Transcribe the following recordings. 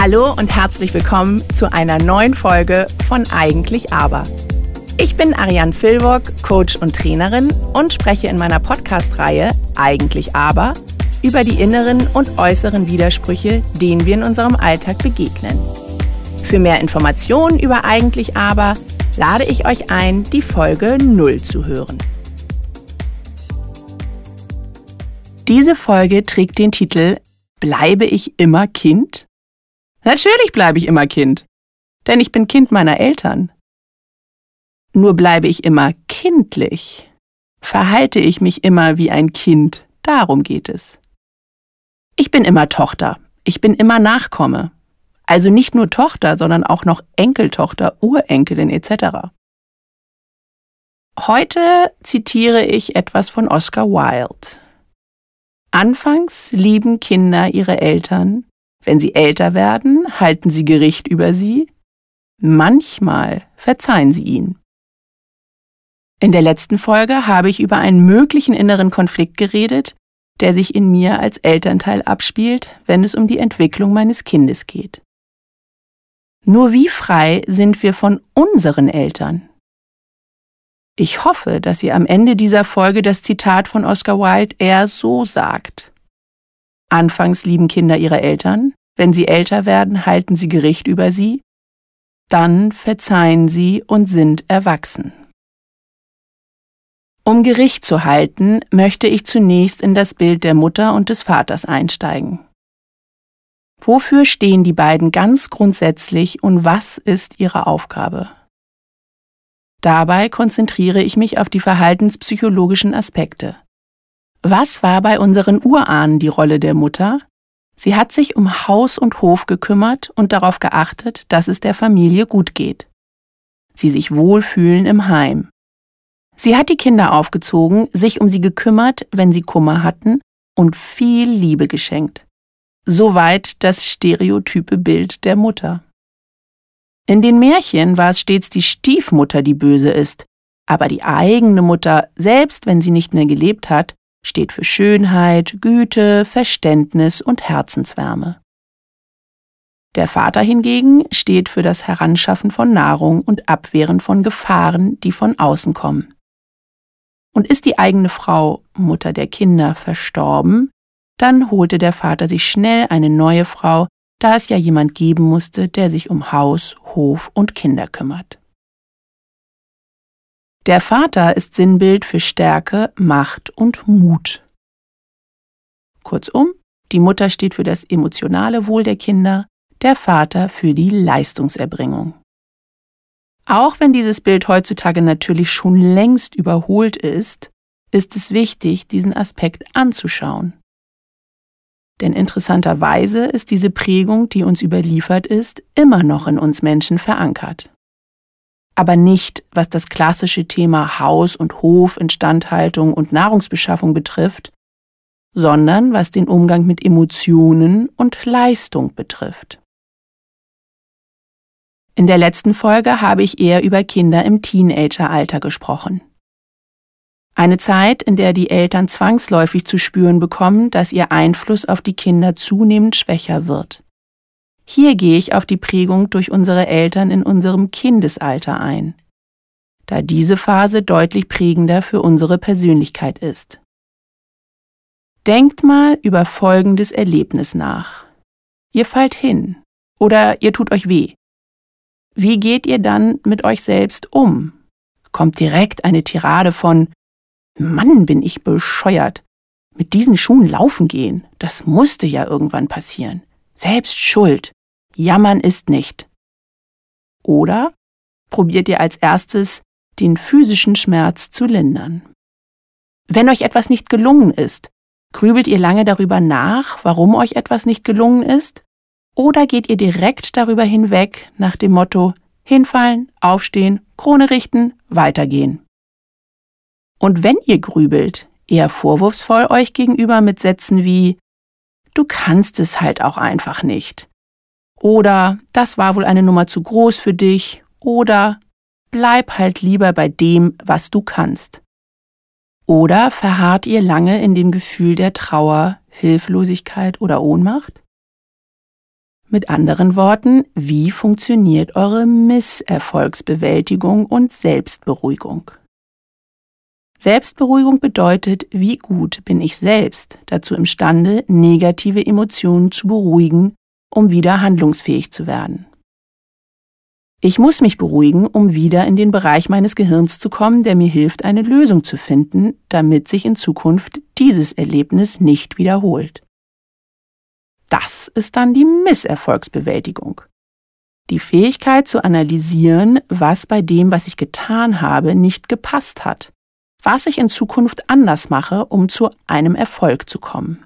Hallo und herzlich willkommen zu einer neuen Folge von Eigentlich Aber. Ich bin Ariane Filbock, Coach und Trainerin und spreche in meiner Podcast-Reihe Eigentlich Aber über die inneren und äußeren Widersprüche, denen wir in unserem Alltag begegnen. Für mehr Informationen über Eigentlich Aber lade ich euch ein, die Folge 0 zu hören. Diese Folge trägt den Titel Bleibe ich immer Kind? Natürlich bleibe ich immer Kind, denn ich bin Kind meiner Eltern. Nur bleibe ich immer kindlich, verhalte ich mich immer wie ein Kind, darum geht es. Ich bin immer Tochter, ich bin immer Nachkomme, also nicht nur Tochter, sondern auch noch Enkeltochter, Urenkelin etc. Heute zitiere ich etwas von Oscar Wilde. Anfangs lieben Kinder ihre Eltern, wenn sie älter werden, halten sie Gericht über sie, manchmal verzeihen sie ihnen. In der letzten Folge habe ich über einen möglichen inneren Konflikt geredet, der sich in mir als Elternteil abspielt, wenn es um die Entwicklung meines Kindes geht. Nur wie frei sind wir von unseren Eltern? Ich hoffe, dass ihr am Ende dieser Folge das Zitat von Oscar Wilde eher so sagt. Anfangs lieben Kinder ihre Eltern, wenn sie älter werden, halten sie Gericht über sie, dann verzeihen sie und sind erwachsen. Um Gericht zu halten, möchte ich zunächst in das Bild der Mutter und des Vaters einsteigen. Wofür stehen die beiden ganz grundsätzlich und was ist ihre Aufgabe? Dabei konzentriere ich mich auf die verhaltenspsychologischen Aspekte. Was war bei unseren Urahnen die Rolle der Mutter? Sie hat sich um Haus und Hof gekümmert und darauf geachtet, dass es der Familie gut geht. Sie sich wohlfühlen im Heim. Sie hat die Kinder aufgezogen, sich um sie gekümmert, wenn sie Kummer hatten, und viel Liebe geschenkt. Soweit das stereotype Bild der Mutter. In den Märchen war es stets die Stiefmutter, die böse ist, aber die eigene Mutter, selbst wenn sie nicht mehr gelebt hat, steht für Schönheit, Güte, Verständnis und Herzenswärme. Der Vater hingegen steht für das Heranschaffen von Nahrung und Abwehren von Gefahren, die von außen kommen. Und ist die eigene Frau, Mutter der Kinder, verstorben, dann holte der Vater sich schnell eine neue Frau, da es ja jemand geben musste, der sich um Haus, Hof und Kinder kümmert. Der Vater ist Sinnbild für Stärke, Macht und Mut. Kurzum, die Mutter steht für das emotionale Wohl der Kinder, der Vater für die Leistungserbringung. Auch wenn dieses Bild heutzutage natürlich schon längst überholt ist, ist es wichtig, diesen Aspekt anzuschauen. Denn interessanterweise ist diese Prägung, die uns überliefert ist, immer noch in uns Menschen verankert aber nicht, was das klassische Thema Haus und Hof, Instandhaltung und Nahrungsbeschaffung betrifft, sondern was den Umgang mit Emotionen und Leistung betrifft. In der letzten Folge habe ich eher über Kinder im Teenageralter gesprochen. Eine Zeit, in der die Eltern zwangsläufig zu spüren bekommen, dass ihr Einfluss auf die Kinder zunehmend schwächer wird. Hier gehe ich auf die Prägung durch unsere Eltern in unserem Kindesalter ein, da diese Phase deutlich prägender für unsere Persönlichkeit ist. Denkt mal über folgendes Erlebnis nach. Ihr fallt hin oder ihr tut euch weh. Wie geht ihr dann mit euch selbst um? Kommt direkt eine Tirade von Mann, bin ich bescheuert. Mit diesen Schuhen laufen gehen, das musste ja irgendwann passieren. Selbst schuld. Jammern ist nicht. Oder probiert ihr als erstes, den physischen Schmerz zu lindern. Wenn euch etwas nicht gelungen ist, grübelt ihr lange darüber nach, warum euch etwas nicht gelungen ist? Oder geht ihr direkt darüber hinweg nach dem Motto hinfallen, aufstehen, Krone richten, weitergehen? Und wenn ihr grübelt, eher vorwurfsvoll euch gegenüber mit Sätzen wie Du kannst es halt auch einfach nicht. Oder das war wohl eine Nummer zu groß für dich. Oder bleib halt lieber bei dem, was du kannst. Oder verharrt ihr lange in dem Gefühl der Trauer, Hilflosigkeit oder Ohnmacht? Mit anderen Worten, wie funktioniert eure Misserfolgsbewältigung und Selbstberuhigung? Selbstberuhigung bedeutet, wie gut bin ich selbst dazu imstande, negative Emotionen zu beruhigen, um wieder handlungsfähig zu werden. Ich muss mich beruhigen, um wieder in den Bereich meines Gehirns zu kommen, der mir hilft, eine Lösung zu finden, damit sich in Zukunft dieses Erlebnis nicht wiederholt. Das ist dann die Misserfolgsbewältigung. Die Fähigkeit zu analysieren, was bei dem, was ich getan habe, nicht gepasst hat was ich in Zukunft anders mache, um zu einem Erfolg zu kommen.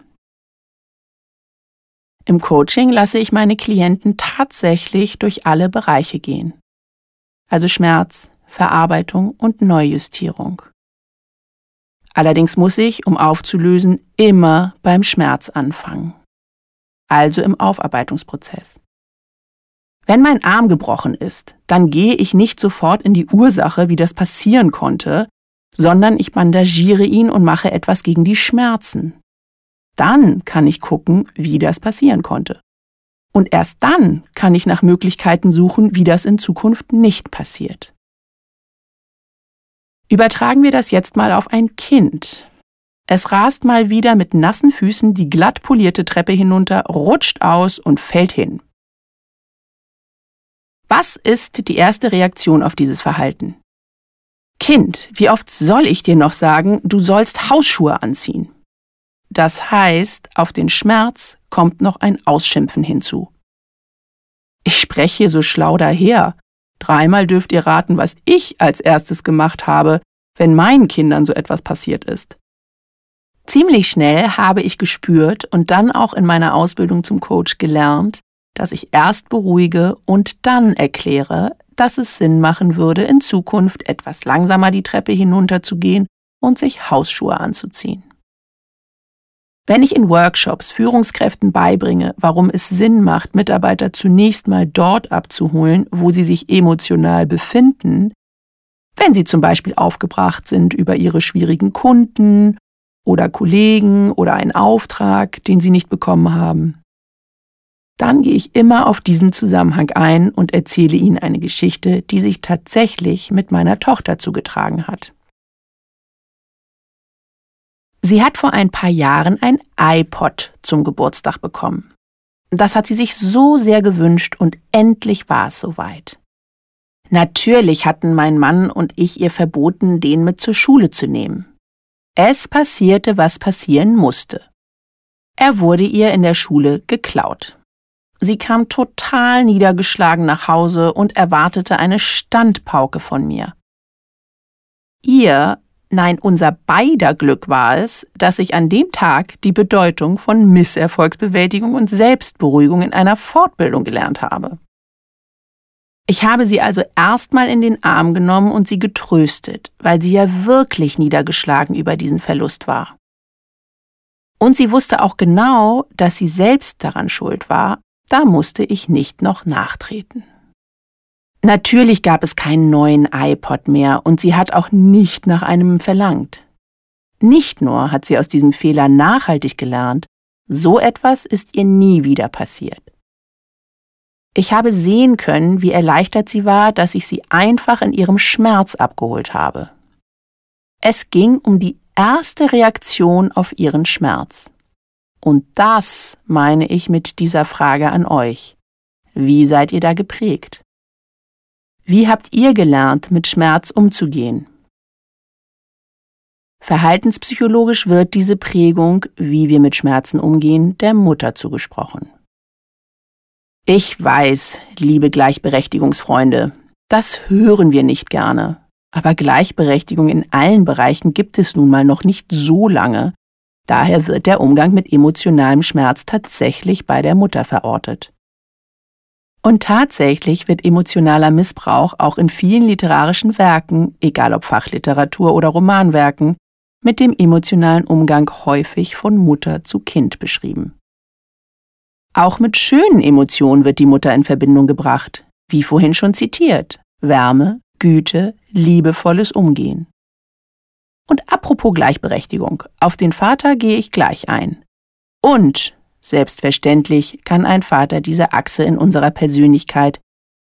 Im Coaching lasse ich meine Klienten tatsächlich durch alle Bereiche gehen. Also Schmerz, Verarbeitung und Neujustierung. Allerdings muss ich, um aufzulösen, immer beim Schmerz anfangen. Also im Aufarbeitungsprozess. Wenn mein Arm gebrochen ist, dann gehe ich nicht sofort in die Ursache, wie das passieren konnte, sondern ich bandagiere ihn und mache etwas gegen die Schmerzen. Dann kann ich gucken, wie das passieren konnte. Und erst dann kann ich nach Möglichkeiten suchen, wie das in Zukunft nicht passiert. Übertragen wir das jetzt mal auf ein Kind. Es rast mal wieder mit nassen Füßen die glatt polierte Treppe hinunter, rutscht aus und fällt hin. Was ist die erste Reaktion auf dieses Verhalten? Kind, wie oft soll ich dir noch sagen, du sollst Hausschuhe anziehen? Das heißt, auf den Schmerz kommt noch ein Ausschimpfen hinzu. Ich spreche so schlau daher. Dreimal dürft ihr raten, was ich als erstes gemacht habe, wenn meinen Kindern so etwas passiert ist. Ziemlich schnell habe ich gespürt und dann auch in meiner Ausbildung zum Coach gelernt, dass ich erst beruhige und dann erkläre, dass es Sinn machen würde, in Zukunft etwas langsamer die Treppe hinunterzugehen und sich Hausschuhe anzuziehen. Wenn ich in Workshops Führungskräften beibringe, warum es Sinn macht, Mitarbeiter zunächst mal dort abzuholen, wo sie sich emotional befinden, wenn sie zum Beispiel aufgebracht sind über ihre schwierigen Kunden oder Kollegen oder einen Auftrag, den sie nicht bekommen haben, dann gehe ich immer auf diesen Zusammenhang ein und erzähle Ihnen eine Geschichte, die sich tatsächlich mit meiner Tochter zugetragen hat. Sie hat vor ein paar Jahren ein iPod zum Geburtstag bekommen. Das hat sie sich so sehr gewünscht und endlich war es soweit. Natürlich hatten mein Mann und ich ihr verboten, den mit zur Schule zu nehmen. Es passierte, was passieren musste. Er wurde ihr in der Schule geklaut. Sie kam total niedergeschlagen nach Hause und erwartete eine Standpauke von mir. Ihr, nein, unser beider Glück war es, dass ich an dem Tag die Bedeutung von Misserfolgsbewältigung und Selbstberuhigung in einer Fortbildung gelernt habe. Ich habe sie also erstmal in den Arm genommen und sie getröstet, weil sie ja wirklich niedergeschlagen über diesen Verlust war. Und sie wusste auch genau, dass sie selbst daran schuld war da musste ich nicht noch nachtreten. Natürlich gab es keinen neuen iPod mehr und sie hat auch nicht nach einem verlangt. Nicht nur hat sie aus diesem Fehler nachhaltig gelernt, so etwas ist ihr nie wieder passiert. Ich habe sehen können, wie erleichtert sie war, dass ich sie einfach in ihrem Schmerz abgeholt habe. Es ging um die erste Reaktion auf ihren Schmerz. Und das meine ich mit dieser Frage an euch. Wie seid ihr da geprägt? Wie habt ihr gelernt, mit Schmerz umzugehen? Verhaltenspsychologisch wird diese Prägung, wie wir mit Schmerzen umgehen, der Mutter zugesprochen. Ich weiß, liebe Gleichberechtigungsfreunde, das hören wir nicht gerne. Aber Gleichberechtigung in allen Bereichen gibt es nun mal noch nicht so lange, Daher wird der Umgang mit emotionalem Schmerz tatsächlich bei der Mutter verortet. Und tatsächlich wird emotionaler Missbrauch auch in vielen literarischen Werken, egal ob Fachliteratur oder Romanwerken, mit dem emotionalen Umgang häufig von Mutter zu Kind beschrieben. Auch mit schönen Emotionen wird die Mutter in Verbindung gebracht, wie vorhin schon zitiert Wärme, Güte, liebevolles Umgehen. Und apropos Gleichberechtigung, auf den Vater gehe ich gleich ein. Und Selbstverständlich kann ein Vater diese Achse in unserer Persönlichkeit,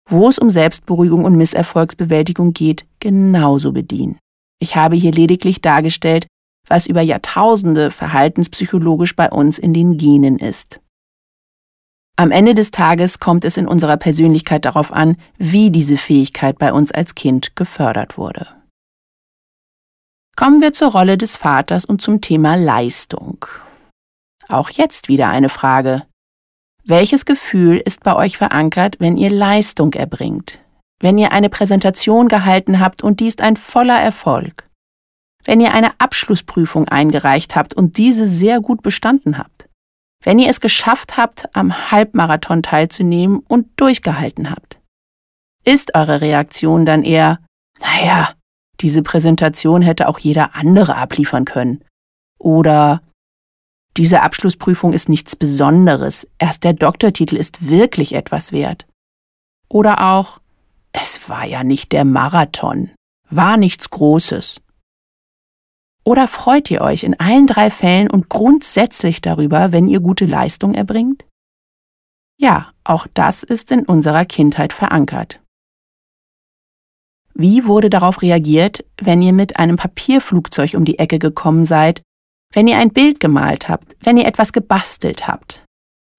wo es um Selbstberuhigung und Misserfolgsbewältigung geht, genauso bedienen. Ich habe hier lediglich dargestellt, was über Jahrtausende verhaltenspsychologisch bei uns in den Genen ist. Am Ende des Tages kommt es in unserer Persönlichkeit darauf an, wie diese Fähigkeit bei uns als Kind gefördert wurde. Kommen wir zur Rolle des Vaters und zum Thema Leistung. Auch jetzt wieder eine Frage. Welches Gefühl ist bei euch verankert, wenn ihr Leistung erbringt? Wenn ihr eine Präsentation gehalten habt und die ist ein voller Erfolg? Wenn ihr eine Abschlussprüfung eingereicht habt und diese sehr gut bestanden habt? wenn ihr es geschafft habt, am Halbmarathon teilzunehmen und durchgehalten habt. Ist eure Reaktion dann eher, naja, diese Präsentation hätte auch jeder andere abliefern können. Oder diese Abschlussprüfung ist nichts Besonderes, erst der Doktortitel ist wirklich etwas wert. Oder auch, es war ja nicht der Marathon, war nichts Großes. Oder freut ihr euch in allen drei Fällen und grundsätzlich darüber, wenn ihr gute Leistung erbringt? Ja, auch das ist in unserer Kindheit verankert. Wie wurde darauf reagiert, wenn ihr mit einem Papierflugzeug um die Ecke gekommen seid, wenn ihr ein Bild gemalt habt, wenn ihr etwas gebastelt habt?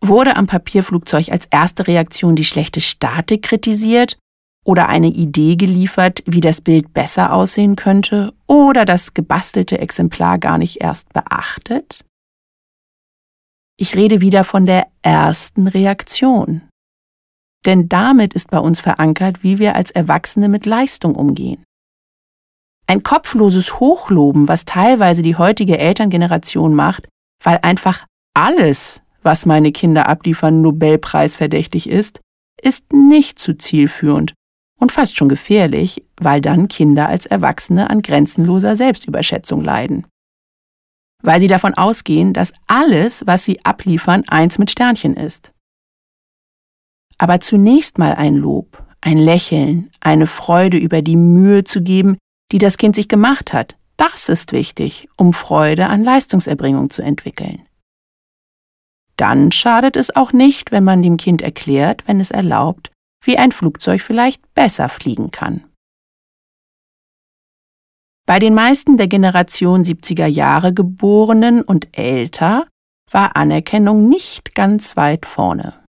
Wurde am Papierflugzeug als erste Reaktion die schlechte Statik kritisiert oder eine Idee geliefert, wie das Bild besser aussehen könnte oder das gebastelte Exemplar gar nicht erst beachtet? Ich rede wieder von der ersten Reaktion. Denn damit ist bei uns verankert, wie wir als Erwachsene mit Leistung umgehen. Ein kopfloses Hochloben, was teilweise die heutige Elterngeneration macht, weil einfach alles, was meine Kinder abliefern, Nobelpreisverdächtig ist, ist nicht zu zielführend und fast schon gefährlich, weil dann Kinder als Erwachsene an grenzenloser Selbstüberschätzung leiden. Weil sie davon ausgehen, dass alles, was sie abliefern, eins mit Sternchen ist. Aber zunächst mal ein Lob, ein Lächeln, eine Freude über die Mühe zu geben, die das Kind sich gemacht hat, das ist wichtig, um Freude an Leistungserbringung zu entwickeln. Dann schadet es auch nicht, wenn man dem Kind erklärt, wenn es erlaubt, wie ein Flugzeug vielleicht besser fliegen kann. Bei den meisten der Generation 70er Jahre Geborenen und älter war Anerkennung nicht ganz weit vorne.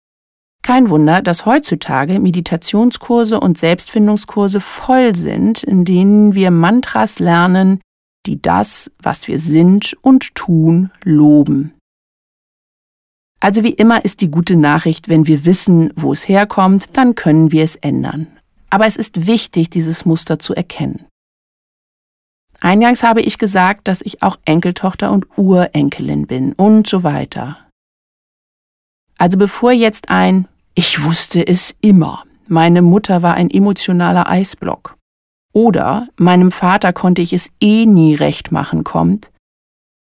Kein Wunder, dass heutzutage Meditationskurse und Selbstfindungskurse voll sind, in denen wir Mantras lernen, die das, was wir sind und tun, loben. Also wie immer ist die gute Nachricht, wenn wir wissen, wo es herkommt, dann können wir es ändern. Aber es ist wichtig, dieses Muster zu erkennen. Eingangs habe ich gesagt, dass ich auch Enkeltochter und Urenkelin bin und so weiter. Also bevor jetzt ein Ich wusste es immer, meine Mutter war ein emotionaler Eisblock oder meinem Vater konnte ich es eh nie recht machen kommt,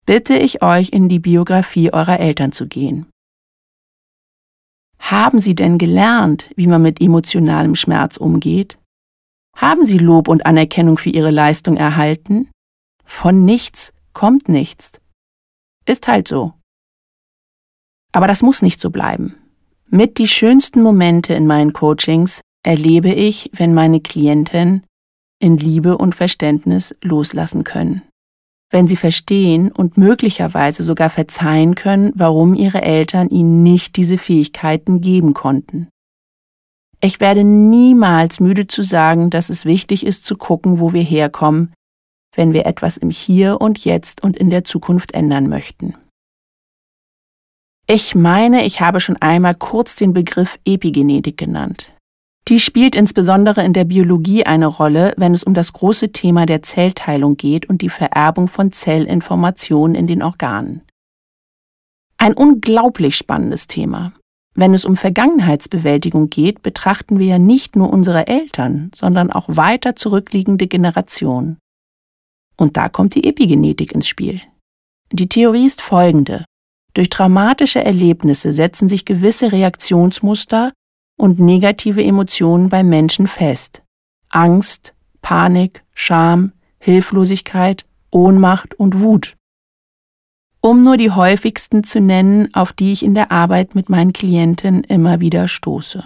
bitte ich euch in die Biografie eurer Eltern zu gehen. Haben Sie denn gelernt, wie man mit emotionalem Schmerz umgeht? Haben Sie Lob und Anerkennung für Ihre Leistung erhalten? Von nichts kommt nichts. Ist halt so. Aber das muss nicht so bleiben. Mit die schönsten Momente in meinen Coachings erlebe ich, wenn meine Klienten in Liebe und Verständnis loslassen können wenn sie verstehen und möglicherweise sogar verzeihen können, warum ihre Eltern ihnen nicht diese Fähigkeiten geben konnten. Ich werde niemals müde zu sagen, dass es wichtig ist zu gucken, wo wir herkommen, wenn wir etwas im Hier und Jetzt und in der Zukunft ändern möchten. Ich meine, ich habe schon einmal kurz den Begriff Epigenetik genannt. Die spielt insbesondere in der Biologie eine Rolle, wenn es um das große Thema der Zellteilung geht und die Vererbung von Zellinformationen in den Organen. Ein unglaublich spannendes Thema. Wenn es um Vergangenheitsbewältigung geht, betrachten wir ja nicht nur unsere Eltern, sondern auch weiter zurückliegende Generationen. Und da kommt die Epigenetik ins Spiel. Die Theorie ist folgende. Durch traumatische Erlebnisse setzen sich gewisse Reaktionsmuster und negative Emotionen beim Menschen fest. Angst, Panik, Scham, Hilflosigkeit, Ohnmacht und Wut. Um nur die häufigsten zu nennen, auf die ich in der Arbeit mit meinen Klienten immer wieder stoße.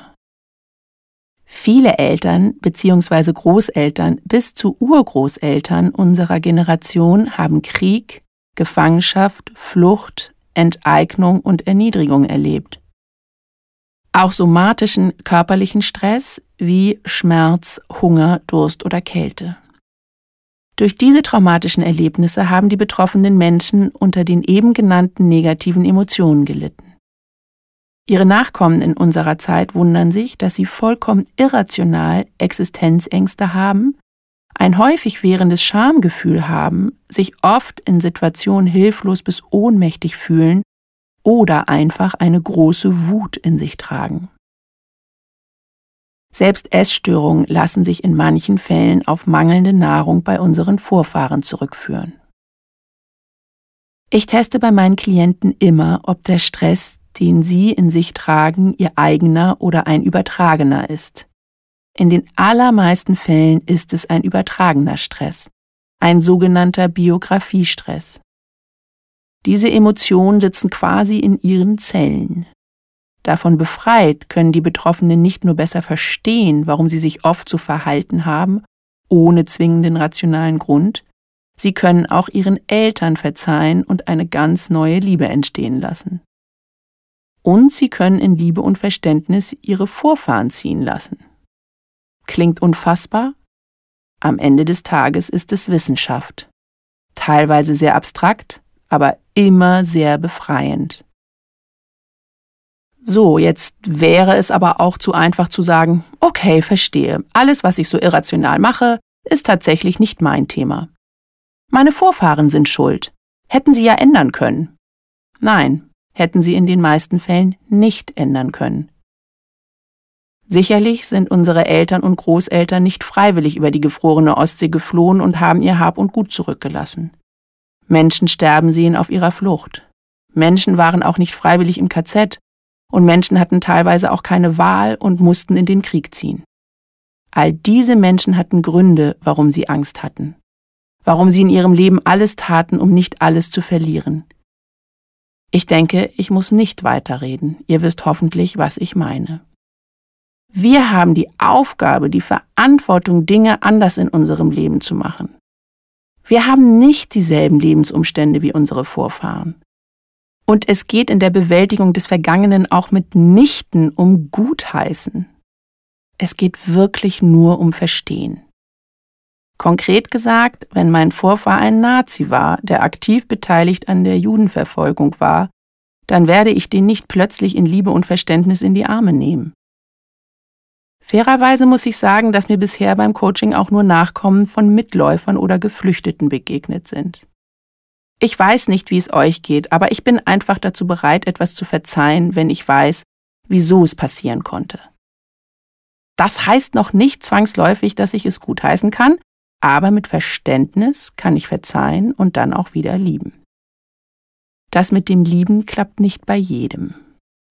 Viele Eltern bzw. Großeltern bis zu Urgroßeltern unserer Generation haben Krieg, Gefangenschaft, Flucht, Enteignung und Erniedrigung erlebt. Auch somatischen körperlichen Stress wie Schmerz, Hunger, Durst oder Kälte. Durch diese traumatischen Erlebnisse haben die betroffenen Menschen unter den eben genannten negativen Emotionen gelitten. Ihre Nachkommen in unserer Zeit wundern sich, dass sie vollkommen irrational Existenzängste haben, ein häufig währendes Schamgefühl haben, sich oft in Situationen hilflos bis ohnmächtig fühlen oder einfach eine große Wut in sich tragen. Selbst Essstörungen lassen sich in manchen Fällen auf mangelnde Nahrung bei unseren Vorfahren zurückführen. Ich teste bei meinen Klienten immer, ob der Stress, den sie in sich tragen, ihr eigener oder ein übertragener ist. In den allermeisten Fällen ist es ein übertragener Stress, ein sogenannter Biografiestress. Diese Emotionen sitzen quasi in ihren Zellen. Davon befreit können die Betroffenen nicht nur besser verstehen, warum sie sich oft so verhalten haben, ohne zwingenden rationalen Grund, sie können auch ihren Eltern verzeihen und eine ganz neue Liebe entstehen lassen und sie können in Liebe und Verständnis ihre Vorfahren ziehen lassen. Klingt unfassbar? Am Ende des Tages ist es Wissenschaft. Teilweise sehr abstrakt, aber immer sehr befreiend. So, jetzt wäre es aber auch zu einfach zu sagen, okay, verstehe, alles, was ich so irrational mache, ist tatsächlich nicht mein Thema. Meine Vorfahren sind schuld. Hätten sie ja ändern können. Nein, hätten sie in den meisten Fällen nicht ändern können. Sicherlich sind unsere Eltern und Großeltern nicht freiwillig über die gefrorene Ostsee geflohen und haben ihr Hab und Gut zurückgelassen. Menschen sterben sehen auf ihrer Flucht. Menschen waren auch nicht freiwillig im KZ und Menschen hatten teilweise auch keine Wahl und mussten in den Krieg ziehen. All diese Menschen hatten Gründe, warum sie Angst hatten, warum sie in ihrem Leben alles taten, um nicht alles zu verlieren. Ich denke, ich muss nicht weiterreden. Ihr wisst hoffentlich, was ich meine. Wir haben die Aufgabe, die Verantwortung, Dinge anders in unserem Leben zu machen. Wir haben nicht dieselben Lebensumstände wie unsere Vorfahren. Und es geht in der Bewältigung des Vergangenen auch mitnichten um Gutheißen. Es geht wirklich nur um Verstehen. Konkret gesagt, wenn mein Vorfahr ein Nazi war, der aktiv beteiligt an der Judenverfolgung war, dann werde ich den nicht plötzlich in Liebe und Verständnis in die Arme nehmen. Fairerweise muss ich sagen, dass mir bisher beim Coaching auch nur Nachkommen von Mitläufern oder Geflüchteten begegnet sind. Ich weiß nicht, wie es euch geht, aber ich bin einfach dazu bereit, etwas zu verzeihen, wenn ich weiß, wieso es passieren konnte. Das heißt noch nicht zwangsläufig, dass ich es gutheißen kann, aber mit Verständnis kann ich verzeihen und dann auch wieder lieben. Das mit dem Lieben klappt nicht bei jedem.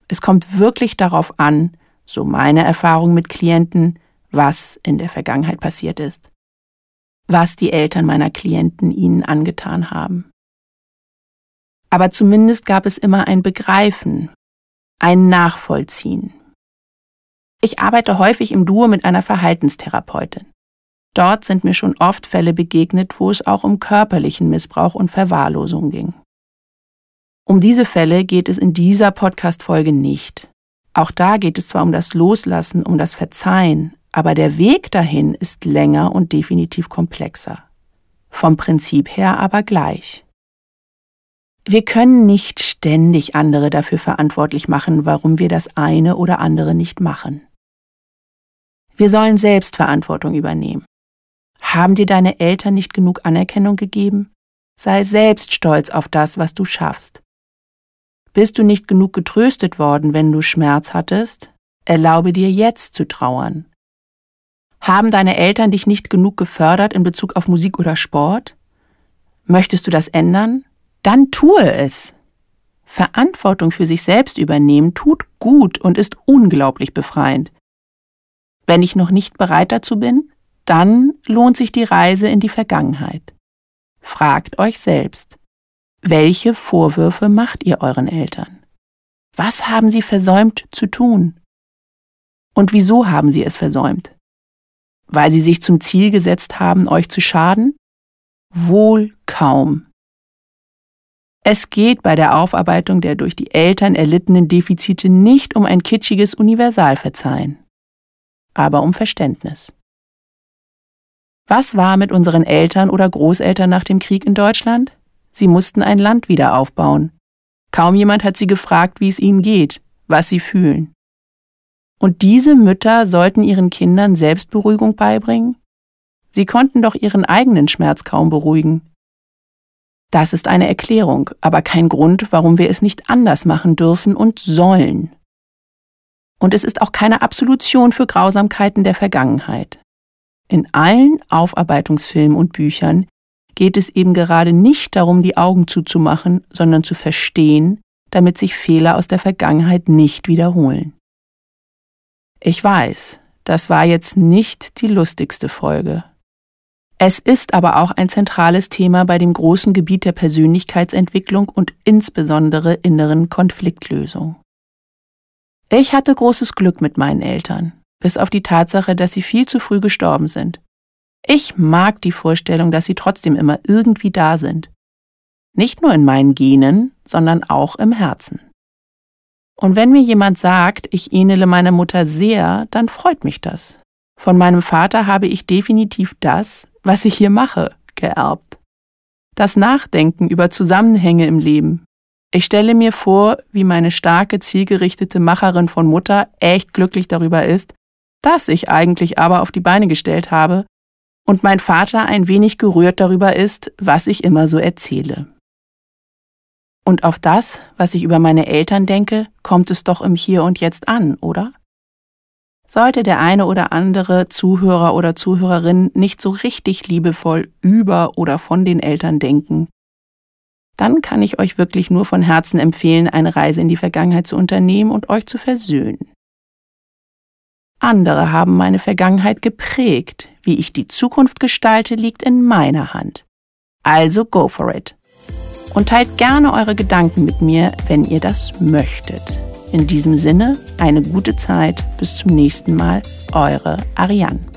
Es kommt wirklich darauf an, so meine Erfahrung mit Klienten, was in der Vergangenheit passiert ist, was die Eltern meiner Klienten ihnen angetan haben. Aber zumindest gab es immer ein Begreifen, ein Nachvollziehen. Ich arbeite häufig im Duo mit einer Verhaltenstherapeutin. Dort sind mir schon oft Fälle begegnet, wo es auch um körperlichen Missbrauch und Verwahrlosung ging. Um diese Fälle geht es in dieser Podcast-Folge nicht. Auch da geht es zwar um das Loslassen, um das Verzeihen, aber der Weg dahin ist länger und definitiv komplexer. Vom Prinzip her aber gleich. Wir können nicht ständig andere dafür verantwortlich machen, warum wir das eine oder andere nicht machen. Wir sollen selbst Verantwortung übernehmen. Haben dir deine Eltern nicht genug Anerkennung gegeben? Sei selbst stolz auf das, was du schaffst. Bist du nicht genug getröstet worden, wenn du Schmerz hattest? Erlaube dir jetzt zu trauern. Haben deine Eltern dich nicht genug gefördert in Bezug auf Musik oder Sport? Möchtest du das ändern? Dann tue es. Verantwortung für sich selbst übernehmen tut gut und ist unglaublich befreiend. Wenn ich noch nicht bereit dazu bin, dann lohnt sich die Reise in die Vergangenheit. Fragt euch selbst, Welche Vorwürfe macht ihr euren Eltern? Was haben sie versäumt zu tun? Und wieso haben sie es versäumt? Weil sie sich zum Ziel gesetzt haben, euch zu schaden? Wohl kaum. Es geht bei der Aufarbeitung der durch die Eltern erlittenen Defizite nicht um ein kitschiges Universalverzeihen, aber um Verständnis. Was war mit unseren Eltern oder Großeltern nach dem Krieg in Deutschland? Sie mussten ein Land wieder aufbauen. Kaum jemand hat sie gefragt, wie es ihnen geht, was sie fühlen. Und diese Mütter sollten ihren Kindern Selbstberuhigung beibringen? Sie konnten doch ihren eigenen Schmerz kaum beruhigen. Das ist eine Erklärung, aber kein Grund, warum wir es nicht anders machen dürfen und sollen. Und es ist auch keine Absolution für Grausamkeiten der Vergangenheit. In allen Aufarbeitungsfilmen und Büchern geht es eben gerade nicht darum, die Augen zuzumachen, sondern zu verstehen, damit sich Fehler aus der Vergangenheit nicht wiederholen. Ich weiß, das war jetzt nicht die lustigste Folge, es ist aber auch ein zentrales Thema bei dem großen Gebiet der Persönlichkeitsentwicklung und insbesondere inneren Konfliktlösung. Ich hatte großes Glück mit meinen Eltern, bis auf die Tatsache, dass sie viel zu früh gestorben sind. Ich mag die Vorstellung, dass sie trotzdem immer irgendwie da sind. Nicht nur in meinen Genen, sondern auch im Herzen. Und wenn mir jemand sagt, ich ähnele meiner Mutter sehr, dann freut mich das. Von meinem Vater habe ich definitiv das, was ich hier mache, geerbt. Das Nachdenken über Zusammenhänge im Leben. Ich stelle mir vor, wie meine starke, zielgerichtete Macherin von Mutter echt glücklich darüber ist, dass ich eigentlich aber auf die Beine gestellt habe und mein Vater ein wenig gerührt darüber ist, was ich immer so erzähle. Und auf das, was ich über meine Eltern denke, kommt es doch im Hier und Jetzt an, oder? Sollte der eine oder andere Zuhörer oder Zuhörerin nicht so richtig liebevoll über oder von den Eltern denken, dann kann ich euch wirklich nur von Herzen empfehlen, eine Reise in die Vergangenheit zu unternehmen und euch zu versöhnen. Andere haben meine Vergangenheit geprägt. Wie ich die Zukunft gestalte, liegt in meiner Hand. Also go for it. Und teilt gerne eure Gedanken mit mir, wenn ihr das möchtet. In diesem Sinne, eine gute Zeit. Bis zum nächsten Mal. Eure Ariane.